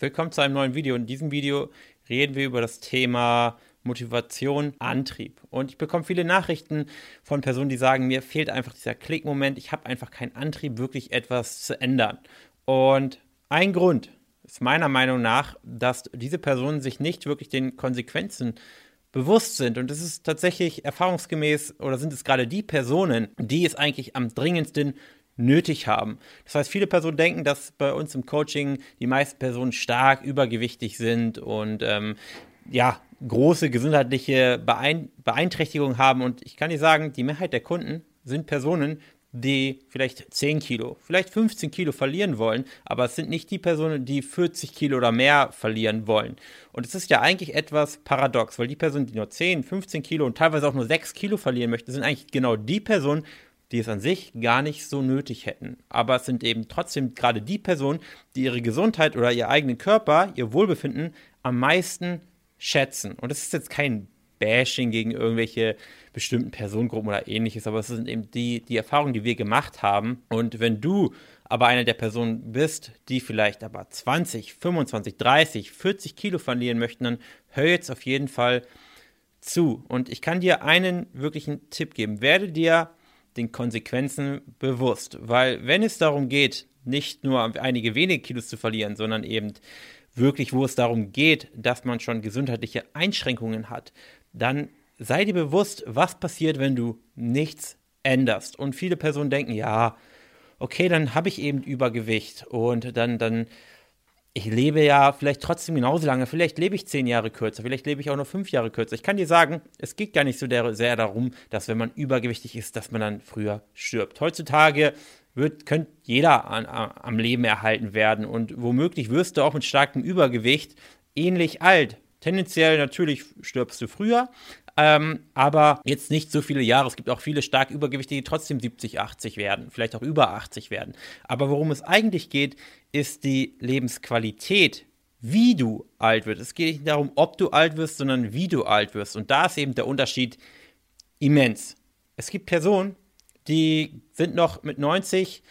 Willkommen zu einem neuen Video. In diesem Video reden wir über das Thema Motivation, Antrieb. Und ich bekomme viele Nachrichten von Personen, die sagen, mir fehlt einfach dieser Klickmoment, ich habe einfach keinen Antrieb, wirklich etwas zu ändern. Und ein Grund ist meiner Meinung nach, dass diese Personen sich nicht wirklich den Konsequenzen bewusst sind. Und es ist tatsächlich erfahrungsgemäß oder sind es gerade die Personen, die es eigentlich am dringendsten nötig haben. Das heißt, viele Personen denken, dass bei uns im Coaching die meisten Personen stark übergewichtig sind und ähm, ja, große gesundheitliche Beein Beeinträchtigungen haben. Und ich kann dir sagen, die Mehrheit der Kunden sind Personen, die vielleicht 10 Kilo, vielleicht 15 Kilo verlieren wollen, aber es sind nicht die Personen, die 40 Kilo oder mehr verlieren wollen. Und es ist ja eigentlich etwas paradox, weil die Personen, die nur 10, 15 Kilo und teilweise auch nur 6 Kilo verlieren möchten, sind eigentlich genau die Personen, die es an sich gar nicht so nötig hätten. Aber es sind eben trotzdem gerade die Personen, die ihre Gesundheit oder ihr eigenen Körper, ihr Wohlbefinden am meisten schätzen. Und das ist jetzt kein Bashing gegen irgendwelche bestimmten Personengruppen oder ähnliches, aber es sind eben die, die Erfahrungen, die wir gemacht haben. Und wenn du aber eine der Personen bist, die vielleicht aber 20, 25, 30, 40 Kilo verlieren möchten, dann hör jetzt auf jeden Fall zu. Und ich kann dir einen wirklichen Tipp geben. Werde dir den Konsequenzen bewusst. Weil wenn es darum geht, nicht nur einige wenige Kilos zu verlieren, sondern eben wirklich, wo es darum geht, dass man schon gesundheitliche Einschränkungen hat, dann sei dir bewusst, was passiert, wenn du nichts änderst. Und viele Personen denken, ja, okay, dann habe ich eben Übergewicht und dann, dann ich lebe ja vielleicht trotzdem genauso lange, vielleicht lebe ich zehn Jahre kürzer, vielleicht lebe ich auch nur fünf Jahre kürzer. Ich kann dir sagen, es geht gar nicht so sehr darum, dass wenn man übergewichtig ist, dass man dann früher stirbt. Heutzutage wird, könnte jeder an, am Leben erhalten werden und womöglich wirst du auch mit starkem Übergewicht ähnlich alt. Tendenziell natürlich stirbst du früher, ähm, aber jetzt nicht so viele Jahre. Es gibt auch viele stark Übergewichtige, die trotzdem 70, 80 werden, vielleicht auch über 80 werden. Aber worum es eigentlich geht, ist die Lebensqualität, wie du alt wirst. Es geht nicht darum, ob du alt wirst, sondern wie du alt wirst. Und da ist eben der Unterschied immens. Es gibt Personen, die sind noch mit 90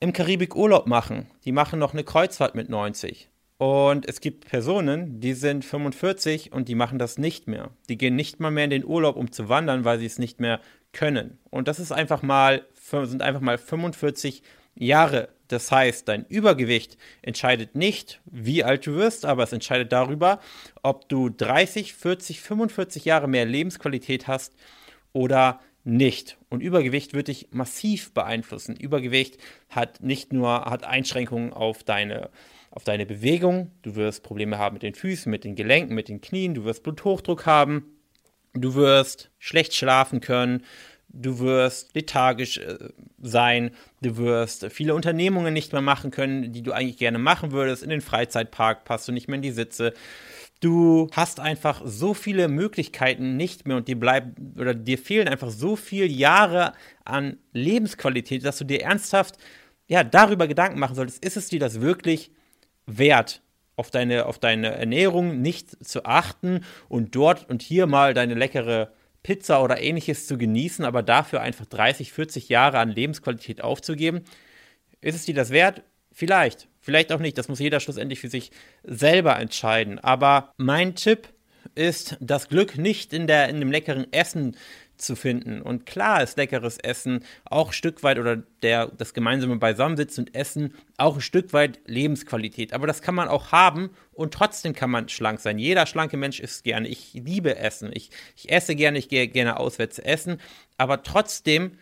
im Karibik Urlaub machen. Die machen noch eine Kreuzfahrt mit 90. Und es gibt Personen, die sind 45 und die machen das nicht mehr. Die gehen nicht mal mehr in den Urlaub, um zu wandern, weil sie es nicht mehr können. Und das ist einfach mal, sind einfach mal 45 Jahre. Das heißt, dein Übergewicht entscheidet nicht, wie alt du wirst, aber es entscheidet darüber, ob du 30, 40, 45 Jahre mehr Lebensqualität hast oder nicht. Und Übergewicht wird dich massiv beeinflussen. Übergewicht hat nicht nur hat Einschränkungen auf deine auf deine Bewegung, du wirst Probleme haben mit den Füßen, mit den Gelenken, mit den Knien, du wirst Bluthochdruck haben, du wirst schlecht schlafen können, du wirst lethargisch äh, sein, du wirst viele Unternehmungen nicht mehr machen können, die du eigentlich gerne machen würdest. In den Freizeitpark passt du nicht mehr in die Sitze. Du hast einfach so viele Möglichkeiten nicht mehr und dir bleiben oder dir fehlen einfach so viele Jahre an Lebensqualität, dass du dir ernsthaft ja darüber Gedanken machen solltest, ist es dir das wirklich wert, auf deine, auf deine Ernährung nicht zu achten und dort und hier mal deine leckere Pizza oder ähnliches zu genießen, aber dafür einfach 30, 40 Jahre an Lebensqualität aufzugeben. Ist es dir das wert? Vielleicht. Vielleicht auch nicht. Das muss jeder schlussendlich für sich selber entscheiden. Aber mein Tipp ist, das Glück nicht in, der, in dem leckeren Essen zu finden. Und klar ist leckeres Essen auch ein Stück weit oder der, das gemeinsame Beisammensitzen und Essen auch ein Stück weit Lebensqualität. Aber das kann man auch haben und trotzdem kann man schlank sein. Jeder schlanke Mensch isst gerne. Ich liebe Essen. Ich, ich esse gerne, ich gehe gerne auswärts essen. Aber trotzdem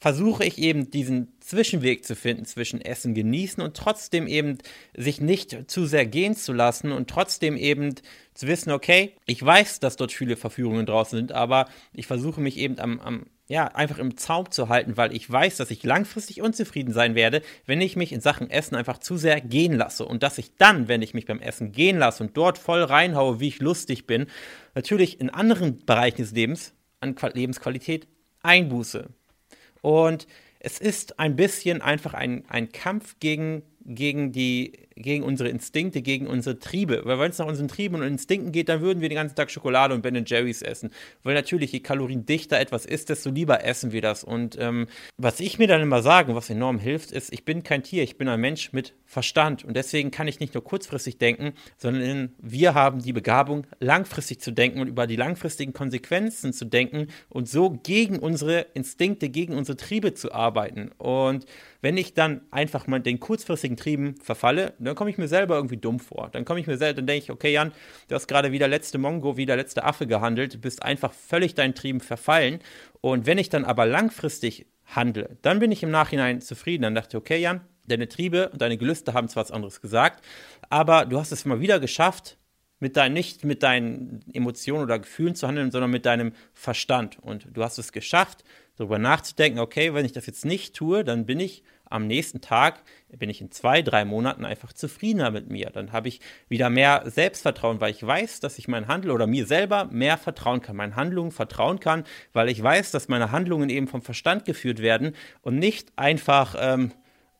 versuche ich eben diesen Zwischenweg zu finden zwischen Essen genießen und trotzdem eben sich nicht zu sehr gehen zu lassen und trotzdem eben zu wissen, okay, ich weiß, dass dort viele Verführungen draußen sind, aber ich versuche mich eben am, am ja, einfach im Zaum zu halten, weil ich weiß, dass ich langfristig unzufrieden sein werde, wenn ich mich in Sachen Essen einfach zu sehr gehen lasse. Und dass ich dann, wenn ich mich beim Essen gehen lasse und dort voll reinhaue, wie ich lustig bin, natürlich in anderen Bereichen des Lebens an Lebensqualität einbuße. Und es ist ein bisschen einfach ein, ein Kampf gegen, gegen, die, gegen unsere Instinkte, gegen unsere Triebe. Weil wenn es nach unseren Trieben und Instinkten geht, dann würden wir den ganzen Tag Schokolade und Ben Jerry's essen. Weil natürlich, je kaloriendichter etwas ist, desto lieber essen wir das. Und ähm, was ich mir dann immer sage, was enorm hilft, ist, ich bin kein Tier, ich bin ein Mensch mit Verstand. Und deswegen kann ich nicht nur kurzfristig denken, sondern wir haben die Begabung, langfristig zu denken und über die langfristigen Konsequenzen zu denken und so gegen unsere Instinkte, gegen unsere Triebe zu arbeiten. Und wenn ich dann einfach mal den kurzfristigen Trieben verfalle, dann komme ich mir selber irgendwie dumm vor. Dann komme ich mir selber, dann denke ich, okay, Jan, du hast gerade wie der letzte Mongo, wie der letzte Affe gehandelt, bist einfach völlig deinen Trieben verfallen. Und wenn ich dann aber langfristig handle, dann bin ich im Nachhinein zufrieden. Dann dachte ich, okay, Jan, deine Triebe und deine Gelüste haben zwar was anderes gesagt, aber du hast es mal wieder geschafft, mit dein, nicht mit deinen Emotionen oder Gefühlen zu handeln, sondern mit deinem Verstand. Und du hast es geschafft, darüber nachzudenken, okay, wenn ich das jetzt nicht tue, dann bin ich am nächsten Tag, bin ich in zwei, drei Monaten einfach zufriedener mit mir. Dann habe ich wieder mehr Selbstvertrauen, weil ich weiß, dass ich mein Handel oder mir selber mehr vertrauen kann, meinen Handlungen vertrauen kann, weil ich weiß, dass meine Handlungen eben vom Verstand geführt werden und nicht einfach ähm,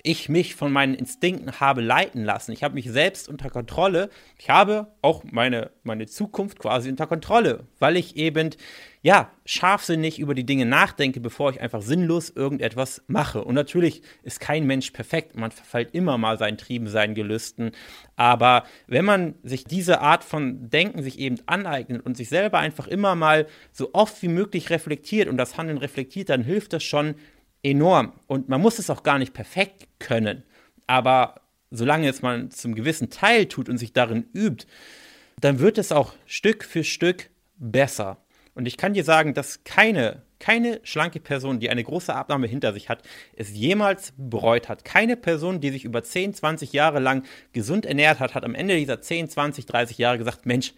ich mich von meinen Instinkten habe leiten lassen. Ich habe mich selbst unter Kontrolle. Ich habe auch meine, meine Zukunft quasi unter Kontrolle, weil ich eben, ja, scharfsinnig über die Dinge nachdenke, bevor ich einfach sinnlos irgendetwas mache. Und natürlich ist kein Mensch perfekt. Man verfällt immer mal seinen Trieben, seinen Gelüsten. Aber wenn man sich diese Art von Denken sich eben aneignet und sich selber einfach immer mal so oft wie möglich reflektiert und das Handeln reflektiert, dann hilft das schon, enorm. Und man muss es auch gar nicht perfekt können. Aber solange es man zum gewissen Teil tut und sich darin übt, dann wird es auch Stück für Stück besser. Und ich kann dir sagen, dass keine, keine schlanke Person, die eine große Abnahme hinter sich hat, es jemals bereut hat. Keine Person, die sich über 10, 20 Jahre lang gesund ernährt hat, hat am Ende dieser 10, 20, 30 Jahre gesagt, Mensch,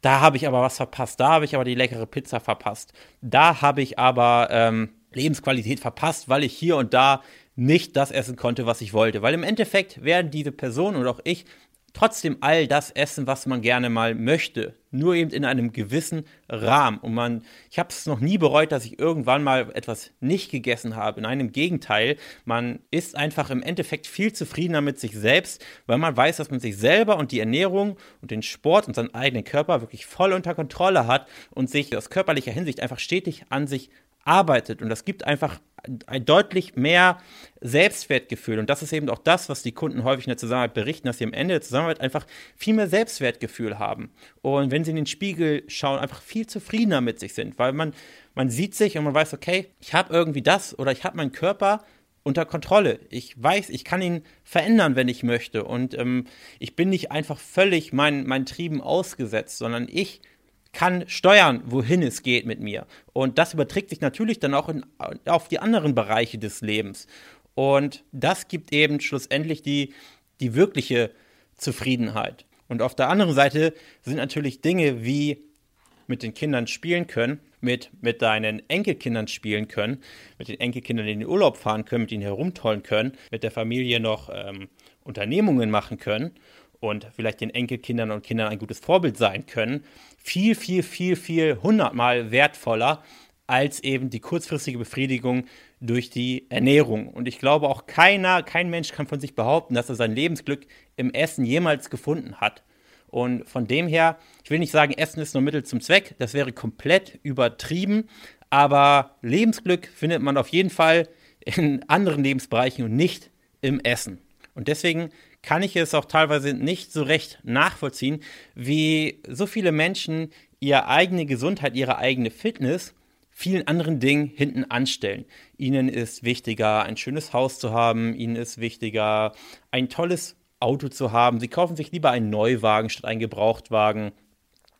da habe ich aber was verpasst, da habe ich aber die leckere Pizza verpasst, da habe ich aber ähm, Lebensqualität verpasst, weil ich hier und da nicht das essen konnte, was ich wollte. Weil im Endeffekt werden diese Personen und auch ich trotzdem all das essen, was man gerne mal möchte. Nur eben in einem gewissen Rahmen. Und man, ich habe es noch nie bereut, dass ich irgendwann mal etwas nicht gegessen habe. In einem Gegenteil, man ist einfach im Endeffekt viel zufriedener mit sich selbst, weil man weiß, dass man sich selber und die Ernährung und den Sport und seinen eigenen Körper wirklich voll unter Kontrolle hat und sich aus körperlicher Hinsicht einfach stetig an sich arbeitet. Und das gibt einfach ein deutlich mehr Selbstwertgefühl. Und das ist eben auch das, was die Kunden häufig in der Zusammenarbeit berichten, dass sie am Ende der Zusammenarbeit einfach viel mehr Selbstwertgefühl haben. Und wenn sie in den Spiegel schauen, einfach viel zufriedener mit sich sind, weil man, man sieht sich und man weiß, okay, ich habe irgendwie das oder ich habe meinen Körper unter Kontrolle. Ich weiß, ich kann ihn verändern, wenn ich möchte. Und ähm, ich bin nicht einfach völlig meinen, meinen Trieben ausgesetzt, sondern ich kann steuern, wohin es geht mit mir. Und das überträgt sich natürlich dann auch in, auf die anderen Bereiche des Lebens. Und das gibt eben schlussendlich die, die wirkliche Zufriedenheit. Und auf der anderen Seite sind natürlich Dinge wie mit den Kindern spielen können, mit, mit deinen Enkelkindern spielen können, mit den Enkelkindern in den Urlaub fahren können, mit ihnen herumtollen können, mit der Familie noch ähm, Unternehmungen machen können und vielleicht den Enkelkindern und Kindern ein gutes Vorbild sein können, viel, viel, viel, viel hundertmal wertvoller als eben die kurzfristige Befriedigung durch die Ernährung. Und ich glaube auch keiner, kein Mensch kann von sich behaupten, dass er sein Lebensglück im Essen jemals gefunden hat. Und von dem her, ich will nicht sagen, Essen ist nur Mittel zum Zweck, das wäre komplett übertrieben, aber Lebensglück findet man auf jeden Fall in anderen Lebensbereichen und nicht im Essen. Und deswegen kann ich es auch teilweise nicht so recht nachvollziehen, wie so viele Menschen ihre eigene Gesundheit, ihre eigene Fitness vielen anderen Dingen hinten anstellen. Ihnen ist wichtiger, ein schönes Haus zu haben, ihnen ist wichtiger, ein tolles Auto zu haben. Sie kaufen sich lieber einen Neuwagen statt einen Gebrauchtwagen.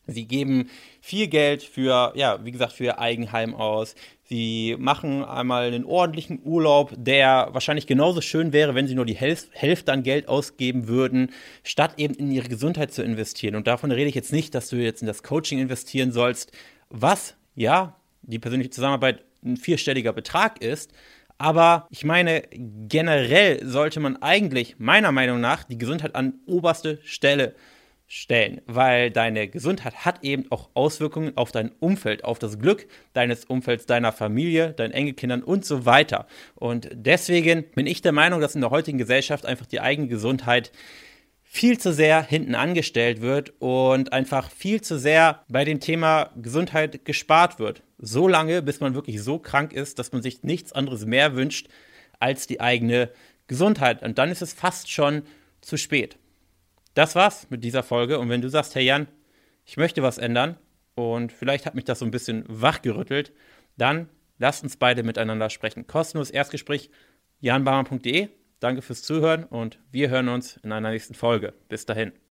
Sie geben viel Geld für, ja, wie gesagt, für ihr Eigenheim aus. Sie machen einmal einen ordentlichen Urlaub, der wahrscheinlich genauso schön wäre, wenn sie nur die Hälfte an Geld ausgeben würden, statt eben in ihre Gesundheit zu investieren. Und davon rede ich jetzt nicht, dass du jetzt in das Coaching investieren sollst, was, ja, die persönliche Zusammenarbeit ein vierstelliger Betrag ist. Aber ich meine, generell sollte man eigentlich meiner Meinung nach die Gesundheit an oberste Stelle stellen, weil deine Gesundheit hat eben auch Auswirkungen auf dein Umfeld, auf das Glück deines Umfelds, deiner Familie, deinen Enkelkindern und so weiter. Und deswegen bin ich der Meinung, dass in der heutigen Gesellschaft einfach die eigene Gesundheit viel zu sehr hinten angestellt wird und einfach viel zu sehr bei dem Thema Gesundheit gespart wird. So lange, bis man wirklich so krank ist, dass man sich nichts anderes mehr wünscht als die eigene Gesundheit. Und dann ist es fast schon zu spät das war's mit dieser Folge. Und wenn du sagst, hey Jan, ich möchte was ändern und vielleicht hat mich das so ein bisschen wachgerüttelt, dann lasst uns beide miteinander sprechen. Kostenlos Erstgespräch janbarmer.de. Danke fürs Zuhören und wir hören uns in einer nächsten Folge. Bis dahin.